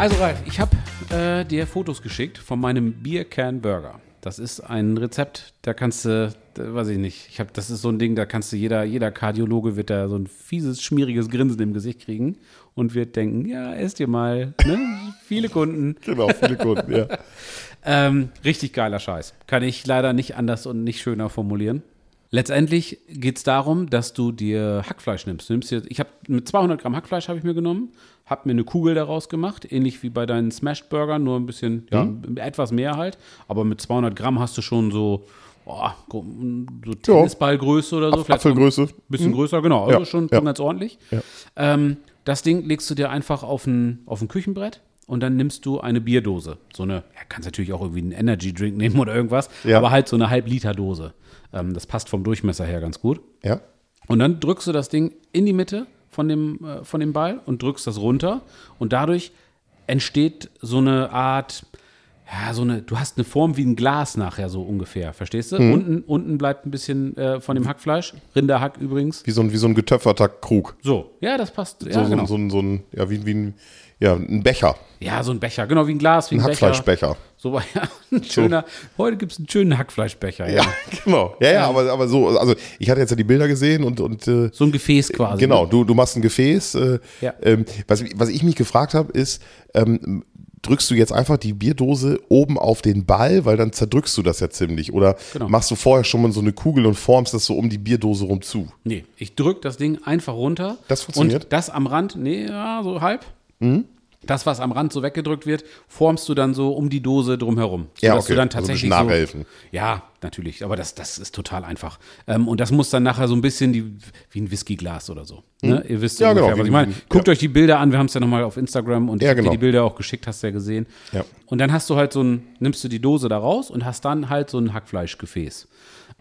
Also Ralf, ich habe äh, dir Fotos geschickt von meinem Beer Can Burger. Das ist ein Rezept, da kannst du, da, weiß ich nicht, ich habe, das ist so ein Ding, da kannst du jeder, jeder Kardiologe wird da so ein fieses, schmieriges Grinsen im Gesicht kriegen und wird denken, ja, esst ihr mal, ne? viele Kunden. Genau, viele Kunden, ja. Ähm, richtig geiler Scheiß. Kann ich leider nicht anders und nicht schöner formulieren. Letztendlich geht es darum, dass du dir Hackfleisch nimmst. Nimmst dir, ich habe mit 200 Gramm Hackfleisch habe ich mir genommen, habe mir eine Kugel daraus gemacht, ähnlich wie bei deinen Smashed Burgern, nur ein bisschen, ja, etwas mehr halt. Aber mit 200 Gramm hast du schon so, boah, so Tennisballgröße oder so. Apfelgröße. Ein bisschen größer, genau. Also Ja, schon, ja. schon ganz ordentlich. Ja. Ähm, das Ding legst du dir einfach auf ein, auf ein Küchenbrett und dann nimmst du eine Bierdose. So eine, ja, kannst natürlich auch irgendwie einen Energy Drink nehmen oder irgendwas, Ja. aber halt so eine Halb-Liter-Dose. Ähm, das passt vom Durchmesser her ganz gut. Ja. Und dann drückst du das Ding in die Mitte von dem, äh, von dem Ball und drückst das runter. Und dadurch entsteht so eine Art, ja, so eine, du hast eine Form wie ein Glas nachher so ungefähr, verstehst du? Unten, unten bleibt ein bisschen äh, von dem Hackfleisch, Rinderhack übrigens. Wie so ein, wie so ein getöpferter Krug. So, ja, das passt. Ja, So, so, genau. so, ein- so ein, ja, wie, wie ein, ja, ein Becher. ja, so ein Becher, genau wie ein Glas, wie ein, Ein Becher. Hackfleischbecher. So, ja, ein schöner, heute gibt es einen schönen Hackfleischbecher, ja. Ja, genau. Ja, ja, aber, aber so, also ich hatte jetzt ja die Bilder gesehen und, und äh, So ein Gefäß quasi. genau, ne? du, du machst ein Gefäß. Äh, Ja. ähm, was, was ich mich gefragt habe, ist, ähm, drückst du jetzt einfach die Bierdose oben auf den Ball, weil dann zerdrückst du das ja ziemlich. Oder Genau. machst du vorher schon mal so eine Kugel und formst das so um die Bierdose rum zu? Nee, ich drück das Ding einfach runter. Das funktioniert? Mhm. Und das am Rand, nee, ja, so halb. Das, was am Rand so weggedrückt wird, formst du dann so um die Dose drumherum. Ja, okay. du dann Also ein tatsächlich bisschen so, nachhelfen. Ja, natürlich, aber das, das ist total einfach. Ähm, und das muss dann nachher so ein bisschen die, wie ein Whiskyglas oder so. Ne? Ihr wisst so. Ja, genau, ungefähr, was wie- ich meine. Guckt ja. euch die Bilder an, wir haben es ja nochmal auf Instagram und ich Ja, genau. dir die Bilder auch geschickt, hast du ja gesehen. Ja. Und dann hast du halt so ein, nimmst du die Dose da raus und hast dann halt so ein Hackfleischgefäß.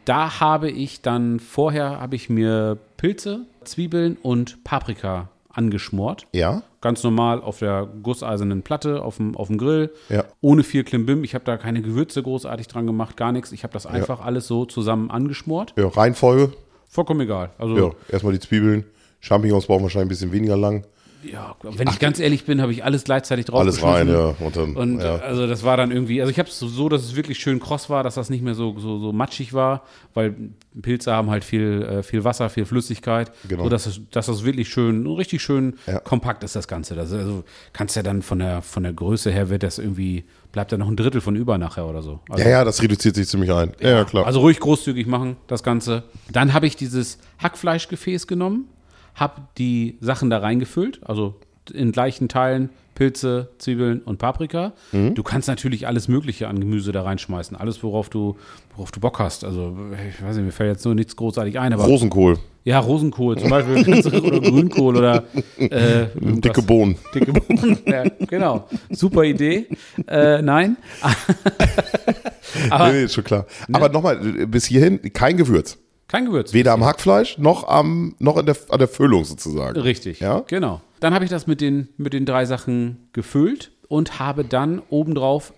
Da habe ich dann, vorher habe ich mir Pilze, Zwiebeln und Paprika angeschmort. Ja. Ganz normal auf der gusseisernen Platte, auf dem, auf dem Grill, Ja. ohne viel Klimbim. Ich habe da keine Gewürze großartig dran gemacht, gar nichts. Ich habe das einfach alles so zusammen angeschmort. Ja, Reihenfolge. Vollkommen egal. Also, Ja, erstmal die Zwiebeln. Champignons brauchen wahrscheinlich ein bisschen weniger lang. Ja, wenn ich ganz ehrlich bin, habe ich alles gleichzeitig drauf Alles rein, ja. Und dann, Und ja. also das war dann irgendwie, also ich habe es so, dass es wirklich schön kross war, dass das nicht mehr so, so, so matschig war, weil Pilze haben halt viel, äh, viel Wasser, viel Flüssigkeit, Genau. so dass es, dass das wirklich schön, richtig schön Ja. kompakt ist das Ganze. Das, also kannst ja dann von der, von der Größe her wird das irgendwie, bleibt da noch ein Drittel von über nachher oder so. Also, ja, ja, das reduziert sich ziemlich ein. Ja, ja klar. also ruhig großzügig machen, das Ganze. Dann habe ich dieses Hackfleischgefäß genommen, habe die Sachen da reingefüllt, also in gleichen Teilen Pilze, Zwiebeln und Paprika. Mhm. Du kannst natürlich alles Mögliche an Gemüse da reinschmeißen, alles worauf du, worauf du Bock hast. Also ich weiß nicht, mir fällt jetzt nur nichts großartig ein, aber Rosenkohl, ja Rosenkohl zum Beispiel oder Grünkohl oder äh, dicke Bohnen. Dicke Bohnen. ja, genau. Super Idee. Äh, nein. Aber nee, nee, ist schon klar. Aber nochmal, bis hierhin kein Gewürz. Kein Gewürz. Weder am Hackfleisch noch am noch in der, an der Füllung sozusagen. Richtig, Ja? genau. Dann habe ich das mit den, mit den drei Sachen gefüllt und habe dann obendrauf,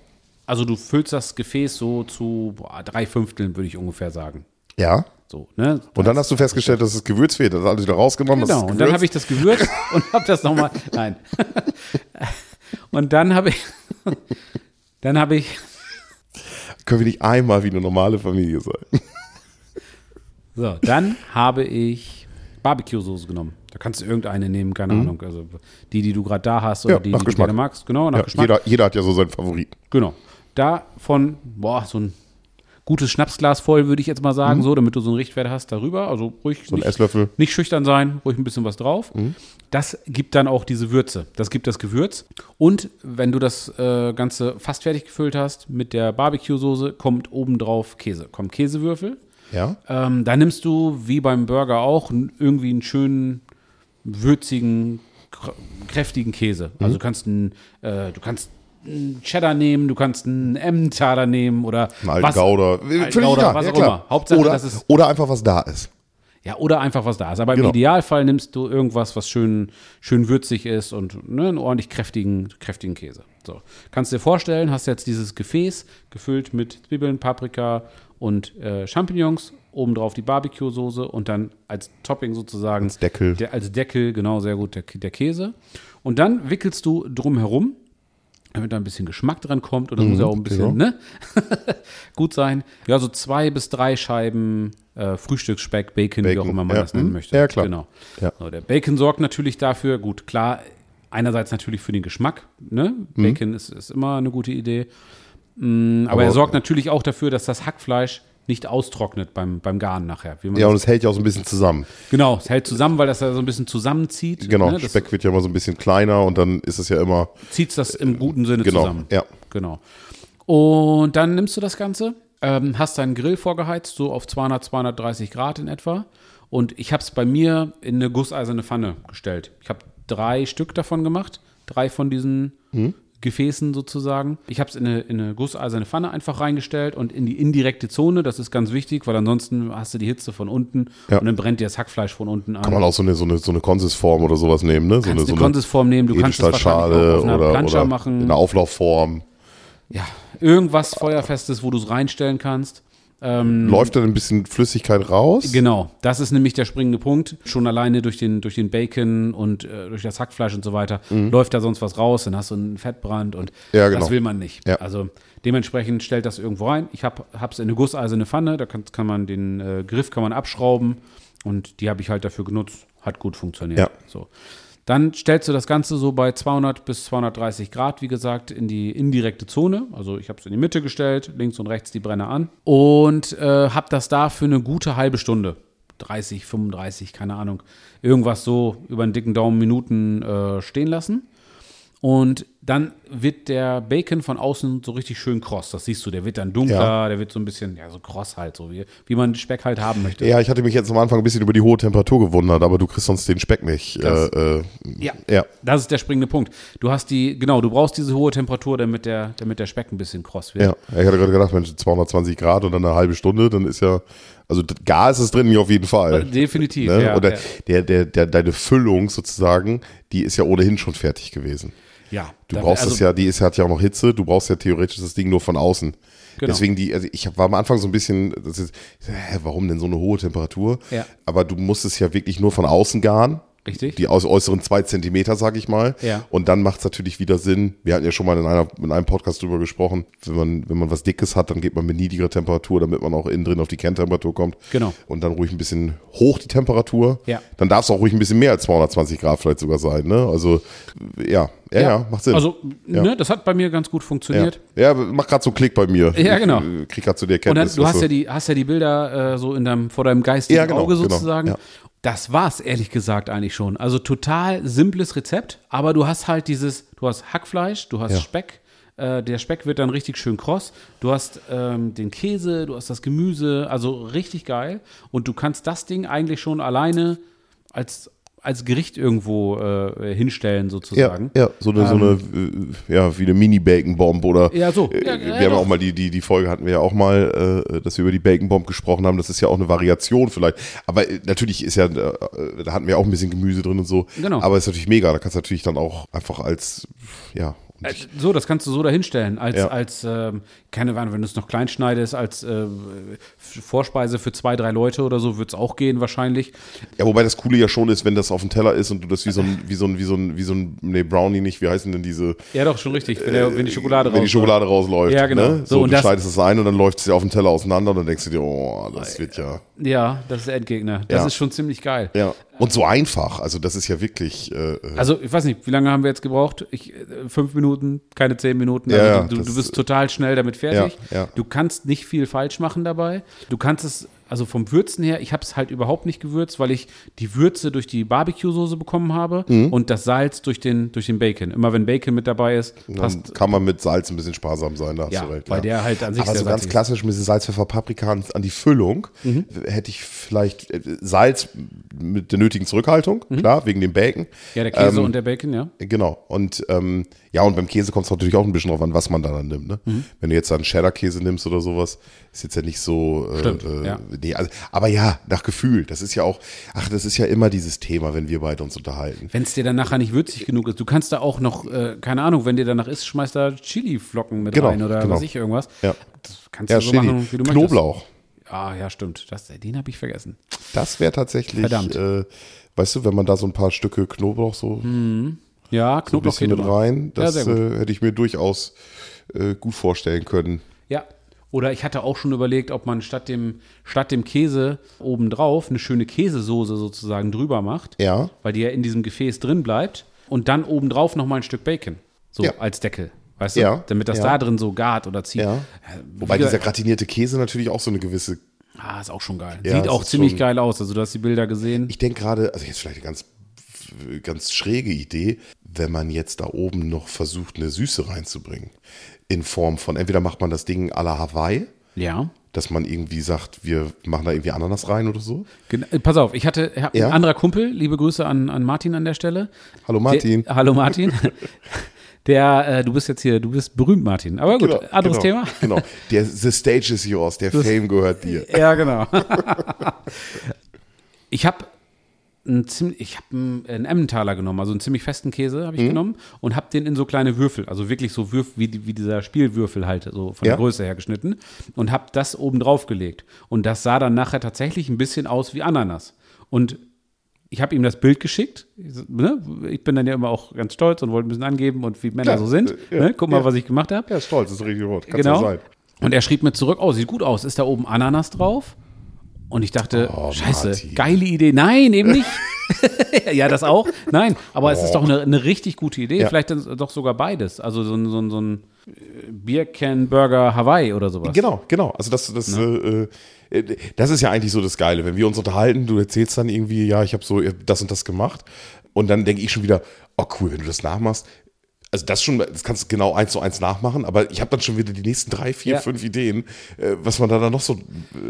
also du füllst das Gefäß so zu boah, drei Fünfteln, würde ich ungefähr sagen. Ja. So, ne? Und dann hast du festgestellt, dass das Gewürz fehlt. Das alles wieder rausgenommen. Genau, und dann habe ich das gewürzt und habe das nochmal. Nein. Und dann habe ich. Dann habe ich. Können wir nicht einmal wie eine normale Familie sein? So, dann habe ich Barbecue-Soße genommen. Da kannst du irgendeine nehmen, keine Ahnung. Also die, die du gerade da hast oder Mhm. Ja, die, die du gerne magst. Genau, nach Ja, Geschmack. jeder, jeder hat ja so seinen Favoriten. Genau. Davon, boah, so ein gutes Schnapsglas voll, würde ich jetzt mal sagen, so, damit du so einen Richtwert hast darüber. Also ruhig Mhm. So ein nicht, Esslöffel. nicht schüchtern sein, ruhig ein bisschen was drauf. Mhm. Das gibt dann auch diese Würze. Das gibt das Gewürz. Und wenn du das äh, Ganze fast fertig gefüllt hast mit der Barbecue-Soße, kommt obendrauf Käse. Kommt Käsewürfel. Ja. Ähm, da nimmst du, wie beim Burger auch, irgendwie einen schönen, würzigen, kr- kräftigen Käse. Mhm. Also du kannst einen, äh, du kannst einen Cheddar nehmen, du kannst einen Emmentaler nehmen oder Ein alten was, Gouda. Völlig Gouda, was ja, auch klar. immer. Hauptsache, oder, dass es- oder einfach was da ist. ja, oder einfach was da ist. Aber Genau. im Idealfall nimmst du irgendwas, was schön, schön würzig ist und ne, einen ordentlich kräftigen, kräftigen Käse. So. Kannst dir vorstellen, hast jetzt dieses Gefäß gefüllt mit Zwiebeln, Paprika und äh, Champignons, obendrauf die Barbecue-Soße und dann als Topping sozusagen. Als Deckel. Der, als Deckel, genau, sehr gut, der, der Käse. Und dann wickelst du drumherum damit da ein bisschen Geschmack dran kommt. Und das muss ja auch ein bisschen, genau. ne? Gut sein. Ja, so zwei bis drei Scheiben äh, Frühstücksspeck, Bacon, wie Bacon, auch immer man ja, das nennen mhm. möchte. Ja, klar. Genau. Ja. So, der Bacon sorgt natürlich dafür, gut, klar, einerseits natürlich für den Geschmack, ne? Mhm. Bacon ist, ist immer eine gute Idee. Mm, aber, Aber- er sorgt natürlich auch dafür, dass das Hackfleisch nicht austrocknet beim, beim Garen nachher. Ja, und es hält ja auch so ein bisschen zusammen. genau, es hält zusammen, weil das ja so ein bisschen zusammenzieht. Genau, ne? Das Speck wird ja immer so ein bisschen kleiner und dann ist es ja immer, zieht das im guten Sinne genau, zusammen. ja. Genau. Und dann nimmst du das Ganze, ähm, hast deinen Grill vorgeheizt, so auf 200, 230 Grad in etwa. Und ich habe es bei mir in eine gusseiserne Pfanne gestellt. Ich habe drei Stück davon gemacht, drei von diesen Hm? Gefäßen sozusagen. Ich habe es in eine, in eine gusseiserne Pfanne einfach reingestellt und in die indirekte Zone. Das ist ganz wichtig, weil ansonsten hast du die Hitze von unten Ja. und dann brennt dir das Hackfleisch von unten an. Kann man auch so eine, so eine, so eine Konsisform oder sowas nehmen, ne? So kannst so eine Konsisform nehmen, du kannst Edelstahlschale auch auf einer oder, Plancha oder machen. in einer Auflaufform. Ja, irgendwas Feuerfestes, wo du es reinstellen kannst. Ähm, Läuft dann ein bisschen Flüssigkeit raus? Genau, das ist nämlich der springende Punkt. Schon alleine durch den, durch den Bacon und äh, durch das Hackfleisch und so weiter läuft da sonst was raus, dann hast du einen Fettbrand und Mhm. Ja, genau. das will man nicht. Ja. Also dementsprechend stellt das irgendwo rein. Ich habe es in eine gusseiserne Pfanne, da kann, kann man den äh, Griff kann man abschrauben und die habe ich halt dafür genutzt, hat gut funktioniert. Ja. So. Dann stellst du das Ganze so bei 200 bis 230 Grad, wie gesagt, in die indirekte Zone. Also ich habe es in die Mitte gestellt, links und rechts die Brenner an und äh, habe das da für eine gute halbe Stunde, 30, 35, keine Ahnung, irgendwas so über einen dicken Daumen Minuten äh, stehen lassen. Und dann wird der Bacon von außen so richtig schön kross. Das siehst du, der wird dann dunkler, Ja. der wird so ein bisschen, ja, so kross halt, so wie, wie man Speck halt haben möchte. Ja, ich hatte mich jetzt am Anfang ein bisschen über die hohe Temperatur gewundert, aber du kriegst sonst den Speck nicht. Das- äh, äh, Ja. ja. Das ist der springende Punkt. Du hast die, genau, du brauchst diese hohe Temperatur, damit der, damit der Speck ein bisschen kross wird. Ja, ich hatte gerade gedacht, Mensch, 220 Grad und dann eine halbe Stunde, dann ist ja, also Gas ist drin auf jeden Fall. Definitiv. Ne? Ja, Oder ja. Der, der, der, deine Füllung sozusagen, die ist ja ohnehin schon fertig gewesen. Ja, Du brauchst also, das ja, die ist, hat ja auch noch Hitze, du brauchst ja theoretisch das Ding nur von außen. Genau. Deswegen die, also ich war am Anfang so ein bisschen, das ist, hä, warum denn so eine hohe Temperatur? Ja. Aber du musst es ja wirklich nur von außen garen. Richtig. Die aus äußeren zwei Zentimeter, sag ich mal. Ja. Und dann macht es natürlich wieder Sinn. Wir hatten ja schon mal in, einer, in einem Podcast drüber gesprochen. Wenn man, wenn man was Dickes hat, dann geht man mit niedriger Temperatur, damit man auch innen drin auf die Kerntemperatur kommt. Genau. Und dann ruhig ein bisschen hoch die Temperatur. Ja. Dann darf es auch ruhig ein bisschen mehr als 220 Grad vielleicht sogar sein. Ne? Also, ja. Ja, ja, macht Sinn. Also, Ja. ne, das hat bei mir ganz gut ja. funktioniert. ja, macht gerade so einen Klick bei mir. Ja, genau. Ich krieg gerade so die Und dann, du hast was ja so- die, hast ja die Bilder äh, so in deinem, vor deinem geistigen Ja, genau, Auge genau, sozusagen. ja. Das war's, ehrlich gesagt, eigentlich schon. Also total simples Rezept, aber du hast halt dieses, du hast Hackfleisch, du hast Ja. Speck, äh, der Speck wird dann richtig schön kross. Du hast ähm, den Käse, du hast das Gemüse, also richtig geil. Und du kannst das Ding eigentlich schon alleine als, als Gericht irgendwo äh, hinstellen, ja, sozusagen. ja, so eine, so eine, äh, ja, wie eine Mini-Bacon-Bomb oder. Ähm. Ja, so. Äh, Ja, wir ja, haben ja auch mal die, die, die Folge hatten wir ja auch mal, äh, dass wir über die Bacon-Bomb gesprochen haben. Das ist ja auch eine Variation vielleicht. Aber äh, natürlich ist ja, äh, da hatten wir auch ein bisschen Gemüse drin und so. Genau. Aber ist natürlich mega. Da kannst du natürlich dann auch einfach als, ja. Äh, So, das kannst du so dahinstellen, als, Ja. als ähm, keine Ahnung, wenn du es noch klein schneidest, als äh, Vorspeise für zwei, drei Leute oder so, wird es auch gehen wahrscheinlich. Ja, wobei das Coole ja schon ist, wenn das auf dem Teller ist und du das wie so ein, wie so ein, wie so ein, wie so ein, nee, Brownie nicht, wie heißen denn diese, Ja, doch, schon richtig, wenn, der, wenn die Schokolade Äh, wenn die rausläuft. Schokolade rausläuft. Ja, genau. Ne? So, So, und du das- schneidest es ein und dann läuft es dir auf dem Teller auseinander und dann denkst du dir, oh, das wird ja. Ja, das ist der Endgegner. Das Ja. ist schon ziemlich geil. Ja. Und so einfach. Also das ist ja wirklich. Äh, äh, Also, ich weiß nicht, wie lange haben wir jetzt gebraucht? Ich, äh, fünf Minuten, keine zehn Minuten. Also, ja, du, das- du bist total schnell damit fertig. Ja, ja. Du kannst nicht viel falsch machen dabei. Du kannst es, also vom Würzen her, ich habe es halt überhaupt nicht gewürzt, weil ich die Würze durch die Barbecue-Soße bekommen habe Mhm. und das Salz durch den, durch den Bacon. Immer wenn Bacon mit dabei ist, dann passt. kann man mit Salz ein bisschen sparsam sein, da hast Ja, du recht. weil der halt an sich Aber sehr so ganz klassisch mit Salz, Pfeffer, Paprika an, die Füllung Mhm. hätte ich vielleicht äh, Salz mit der nötigen Zurückhaltung, klar, wegen dem Bacon. Mhm. Ja, der Käse Ähm, und der Bacon, ja. Genau. Und ähm, ja, und beim Käse kommt es natürlich auch ein bisschen drauf an, was man da dann nimmt. Ne? Mhm. Wenn du jetzt dann Cheddar-Käse nimmst oder sowas, ist jetzt ja nicht so. Äh, Stimmt, äh, ja. nee, also, aber ja, nach Gefühl. Das ist ja auch, ach, das ist ja immer dieses Thema, wenn wir beide uns unterhalten. Wenn es dir dann nachher nicht würzig genug ist, du kannst da auch noch, äh, keine Ahnung, wenn dir danach ist, schmeißt da Chili-Flocken mit Genau, rein oder genau. was ich irgendwas. Ja. Das kannst Ja, du so Chili. machen, wie du Knoblauch. möchtest. Ah, ja, stimmt. Das, den habe ich vergessen. Das wäre tatsächlich, Verdammt. äh, weißt du, wenn man da so ein paar Stücke Knoblauch so. Mhm. Ja, so ein Knoblauch bisschen rein. Ja, Das gut. äh, hätte ich mir durchaus äh, gut vorstellen können. Ja. Oder ich hatte auch schon überlegt, ob man statt dem, statt dem Käse obendrauf eine schöne Käsesoße sozusagen drüber macht. Ja. Weil die ja in diesem Gefäß drin bleibt. Und dann obendrauf nochmal ein Stück Bacon. So Ja. als Deckel. Weißt du? Ja. Damit das Ja. da drin so gart oder zieht. Ja. Äh, Wobei dieser gratinierte Käse natürlich auch so eine gewisse. Ah, ist auch schon geil. Ja, Sieht auch ziemlich geil aus. Also, du hast die Bilder gesehen. Ich denke gerade, also jetzt vielleicht eine ganz, ganz schräge Idee, wenn man jetzt da oben noch versucht, eine Süße reinzubringen. In Form von, entweder macht man das Ding à la Hawaii, ja. dass man irgendwie sagt, wir machen da irgendwie Ananas rein oder so. Gen äh, pass auf, ich hatte ich Ja? ein anderer Kumpel, liebe Grüße an, an Martin an der Stelle. Hallo Martin. Der, hallo Martin. Der, äh, du bist jetzt hier, du bist berühmt, Martin. Aber gut, anderes genau, Thema. Genau. Der, the stage is yours, der Fame gehört dir. Ja, genau. ich habe einen ziemlich, ich habe einen, einen Emmentaler genommen, also einen ziemlich festen Käse Mhm. habe ich genommen und habe den in so kleine Würfel, also wirklich so Würfel, wie, wie dieser Spielwürfel halt, so von Ja. der Größe her geschnitten und habe das oben drauf gelegt. Und das sah dann nachher tatsächlich ein bisschen aus wie Ananas. Und ich habe ihm das Bild geschickt. Ich ne? Ich bin dann ja immer auch ganz stolz und wollte ein bisschen angeben und wie Männer Ja, so sind. äh, ja, ne? Guck mal, was ich gemacht habe. Ja, stolz, ist richtig rot. Kann's Genau. ja sein. Und er schrieb mir zurück, oh, sieht gut aus. Ist da oben Ananas drauf? Und ich dachte, Oh, scheiße, Martin. geile Idee. Nein, eben nicht. ja, das auch. Nein, aber es ist doch eine, eine richtig gute Idee. Ja. Vielleicht dann doch sogar beides. Also so ein, so ein, so ein äh, Biercan-Burger Hawaii oder sowas. Genau, genau. Also das, das, äh, äh, das ist ja eigentlich so das Geile. Wenn wir uns unterhalten, du erzählst dann irgendwie, ja, ich habe so das und das gemacht. Und dann denke ich schon wieder, oh cool, wenn du das nachmachst. Also das schon, das kannst du genau eins zu eins nachmachen, aber ich habe dann schon wieder die nächsten drei, vier, Ja. fünf Ideen, äh, was man da dann noch so, äh,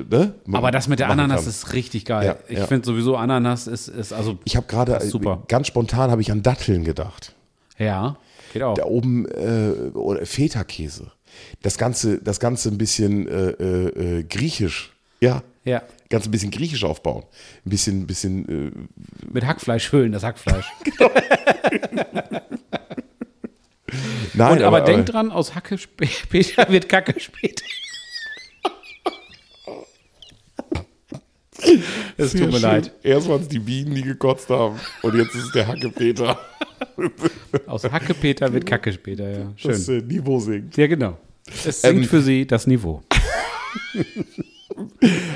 ne? Aber das mit der Ananas kann. ist richtig geil. Ja, ich ja. finde sowieso Ananas ist, ist also Ich habe gerade, äh, ganz spontan habe ich an Datteln gedacht. ja, geht auch. Da oben äh, oder Feta-Käse. Das Ganze, das Ganze ein bisschen äh, äh, griechisch. Ja. Ja. Ganz ein bisschen griechisch aufbauen. Ein bisschen, ein bisschen. Mit Hackfleisch füllen, das Hackfleisch. nein, Und, aber, denk dran, aus Hacke später wird Kacke später. Es tut mir schön. leid. Erst waren es die Bienen, die gekotzt haben. Und jetzt ist es der Hackepeter. Aus Hacke Peter wird Kacke später, ja. Schön. Das äh, Niveau singt. Ja, genau. Es sinkt Ähm, für sie das Niveau.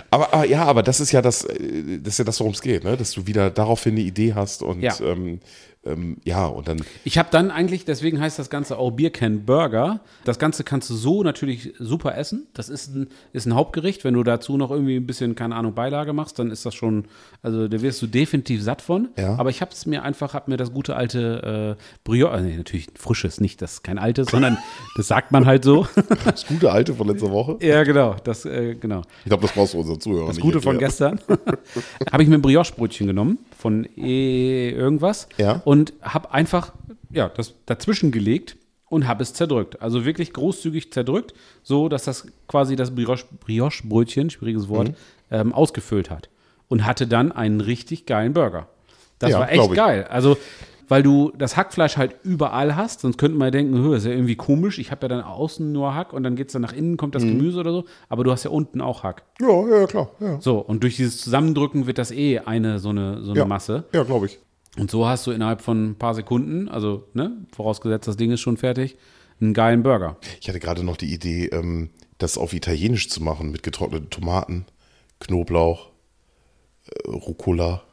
Aber, aber ja, aber das ist ja das, äh, das ist ja das, worum es geht, ne? Dass du wieder daraufhin eine Idee hast und Ja. ähm, ähm, ja, und dann. Ich habe dann eigentlich, deswegen heißt das Ganze auch Biercan Burger. Das Ganze kannst du so natürlich super essen. Das ist ein, ist ein Hauptgericht. Wenn du dazu noch irgendwie ein bisschen, keine Ahnung, Beilage machst, dann ist das schon, also da wirst du definitiv satt von. Ja. Aber ich habe es mir einfach, habe mir das gute alte äh, Brioche, nee, natürlich frisches, nicht das kein altes, sondern das sagt man halt so. Das gute Alte von letzter Woche. ja, genau, das, äh, genau. Ich glaube, das brauchst du unseren Zuhörern Das Gute von erklären. gestern. habe ich mir ein Brioche-Brötchen genommen von e irgendwas Ja. und habe einfach ja, das dazwischen gelegt und habe es zerdrückt. Also wirklich großzügig zerdrückt, so dass das quasi das Brioche- Brioche-Brötchen, schwieriges Wort, Mhm. ähm, ausgefüllt hat. Und hatte dann einen richtig geilen Burger. Das Ja, war echt geil. Also, weil du das Hackfleisch halt überall hast, sonst könnte man ja denken, "Hö, das ist ja irgendwie komisch. Ich habe ja dann außen nur Hack und dann geht es dann nach innen, kommt das Mhm. Gemüse oder so. Aber du hast ja unten auch Hack. Ja, ja, klar. Ja, So, und durch dieses Zusammendrücken wird das eh eine so eine, so eine. Masse. Ja, glaube ich. Und so hast du innerhalb von ein paar Sekunden, also ne, vorausgesetzt, das Ding ist schon fertig, einen geilen Burger. Ich hatte gerade noch die Idee, ähm, das auf Italienisch zu machen mit getrockneten Tomaten, Knoblauch, äh, Rucola.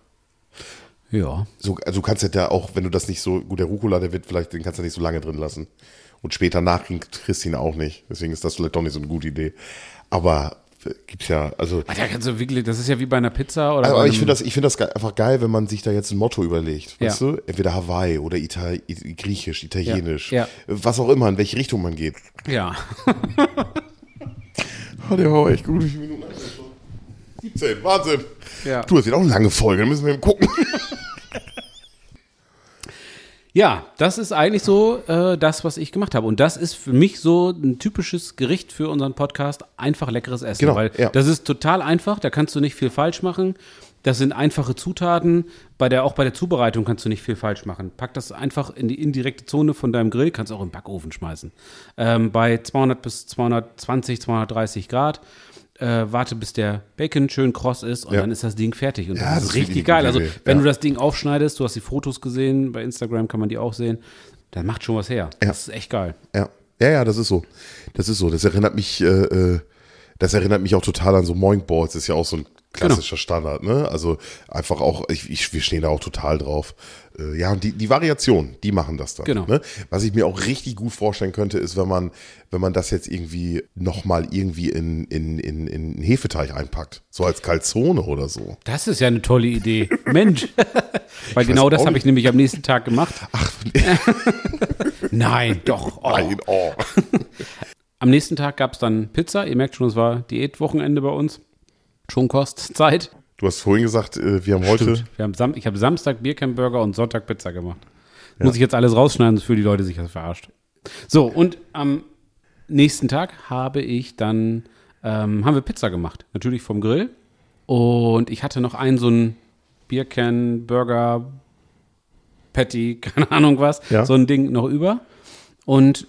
Ja. So, also du kannst ja da auch, wenn du das nicht so, gut, der Rucola, der wird vielleicht, den kannst du nicht so lange drin lassen. Und später nachkriegen kriegst du ihn auch nicht. Deswegen ist das vielleicht doch nicht so eine gute Idee. Aber gibt's ja, also. Ach, ja, kannst du wirklich, das ist ja wie bei einer Pizza oder Aber ich finde das, ich finde das einfach geil, wenn man sich da jetzt ein Motto überlegt. Ja. Weißt du? Entweder Hawaii oder Ital I- Griechisch, Italienisch. Ja. Was auch immer, in welche Richtung man geht. Ja. Oh, der war echt gut. Wie viele Minuten haben wir schon? 17, Wahnsinn. Ja. Du, das wird auch eine lange Folge, da müssen wir eben gucken. Ja, das ist eigentlich so äh, das, was ich gemacht habe. Und das ist für mich so ein typisches Gericht für unseren Podcast. Einfach leckeres Essen. Genau, weil ja. das ist total einfach, da kannst du nicht viel falsch machen. Das sind einfache Zutaten. Bei der, auch bei der Zubereitung kannst du nicht viel falsch machen. Pack das einfach in die indirekte Zone von deinem Grill, kannst auch im Backofen schmeißen. Ähm, bei 200 bis 220, 230 Grad. Äh, warte, bis der Bacon schön kross ist und Ja. dann ist das Ding fertig. Und Ja, das das ist richtig geil. Also, wenn Ja. du das Ding aufschneidest, du hast die Fotos gesehen, bei Instagram kann man die auch sehen, dann macht schon was her. Das ist echt geil. Ja. Ja, ja, das ist so. Das ist so. Das erinnert mich, äh, äh, das erinnert mich auch total an so Moink Balls. Das ist ja auch so ein klassischer Standard, ne? Also einfach auch, ich, ich, wir stehen da auch total drauf. Äh, ja, und die, die Variation, die machen das dann. Genau. Ne? Was ich mir auch richtig gut vorstellen könnte, ist, wenn man, wenn man das jetzt irgendwie nochmal irgendwie in, in, in, in einen Hefeteig einpackt. So als Calzone oder so. Das ist ja eine tolle Idee. Mensch. Weil genau weiß das habe ich nämlich am nächsten Tag gemacht. Ach, Nein, doch. Oh. nein, oh. Am nächsten Tag gab es dann Pizza. Ihr merkt schon, es war Diätwochenende bei uns. Schonkostzeit. Du hast vorhin gesagt, äh, wir haben heute. Wir haben Sam ich habe Samstag Biercamp-Burger und Sonntag Pizza gemacht. Muss ich jetzt alles rausschneiden, sonst fühlen die Leute sich das verarscht. So, und am nächsten Tag habe ich dann, ähm, haben wir Pizza gemacht. Natürlich vom Grill. Und ich hatte noch einen so einen Biercan, Burger, Patty, keine Ahnung was, Ja. so ein Ding noch über. Und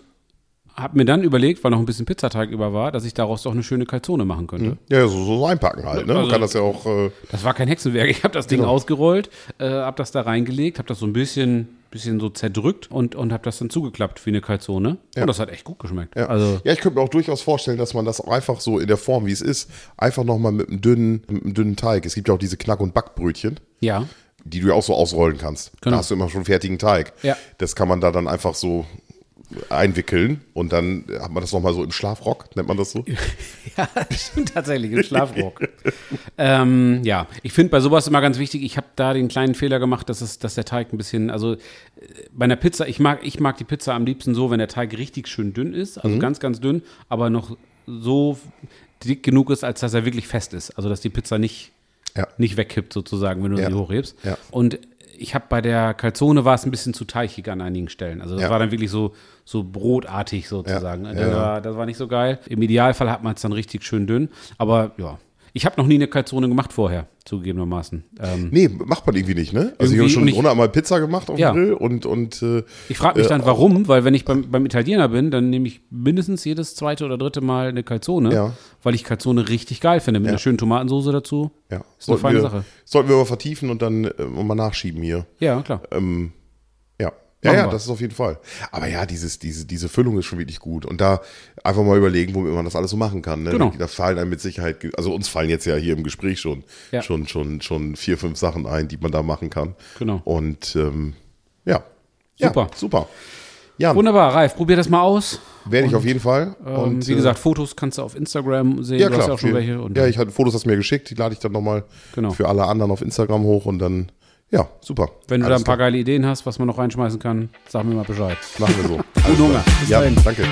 habe mir dann überlegt, weil noch ein bisschen Pizzateig über war, dass ich daraus doch eine schöne Calzone machen könnte. Ja, so, so einpacken halt. Ne? Man Also- kann das ja auch. Äh, Das war kein Hexenwerk. Ich habe das Ding Genau. ausgerollt, äh, habe das da reingelegt, habe das so ein bisschen, bisschen so zerdrückt und, und habe das dann zugeklappt wie eine Calzone. Und das hat echt gut geschmeckt. Ja. Also ja, ich könnte mir auch durchaus vorstellen, dass man das auch einfach so in der Form, wie es ist, einfach nochmal mit einem dünnen, mit einem dünnen Teig. Es gibt ja auch diese Knack- und Backbrötchen, ja, die du ja auch so ausrollen kannst. Genau. Da hast du immer schon fertigen Teig. Ja. Das kann man da dann einfach so einwickeln und dann hat man das nochmal so im Schlafrock, nennt man das so? ja, stimmt tatsächlich im Schlafrock. ähm, ja, ich finde bei sowas immer ganz wichtig. Ich habe da den kleinen Fehler gemacht, dass es, dass der Teig ein bisschen, also äh, bei einer Pizza, ich mag, ich mag die Pizza am liebsten so, wenn der Teig richtig schön dünn ist, Mhm. also ganz, ganz dünn, aber noch so dick genug ist, als dass er wirklich fest ist. Also dass die Pizza nicht Ja. nicht wegkippt sozusagen, wenn du Ja. sie hochhebst. Ja. Und ich habe bei der Calzone war es ein bisschen zu teichig an einigen Stellen. Also das Ja. war dann wirklich so, so brotartig sozusagen. Ja. Das, war, das war nicht so geil. Im Idealfall hat man es dann richtig schön dünn. Aber ja, ich habe noch nie eine Calzone gemacht vorher, zugegebenermaßen. Ähm, Nee, macht man irgendwie nicht, ne? Also ich habe schon ich- hundertmal Pizza gemacht auf Ja. dem Grill und, und äh, ich frage mich dann, warum, weil wenn ich beim, beim Italiener bin, dann nehme ich mindestens jedes zweite oder dritte Mal eine Calzone, Ja. weil ich Calzone richtig geil finde. Mit Ja. einer schönen Tomatensauce dazu. ja. Ist eine Sollten feine wir, Sache. Sollten wir mal vertiefen und dann äh, mal nachschieben hier. Ja, klar. Ja. Ja, ja, das ist auf jeden Fall. Aber ja, dieses, diese, diese Füllung ist schon wirklich gut. Und da einfach mal überlegen, womit man das alles so machen kann. Ne? Genau. Da fallen einem mit Sicherheit, also uns fallen jetzt ja hier im Gespräch schon, Ja. schon, schon, schon vier, fünf Sachen ein, die man da machen kann. Genau. Und ähm, ja. Super. Ja, super. Ja, Wunderbar, Ralf, probier das mal aus. werde ich auf jeden Fall. Und Und wie äh, gesagt, Fotos kannst du auf Instagram sehen. ja, du klar. hast ja auch schon welche. Ja, ich hatte Fotos, hast du mir geschickt, die lade ich dann nochmal Genau. für alle anderen auf Instagram hoch und dann, ja, super. wenn du da Alles ein paar klar. geile Ideen hast, was man noch reinschmeißen kann, sag mir mal Bescheid. Machen wir so. Guten Hunger. Bis Ja, dahin. danke.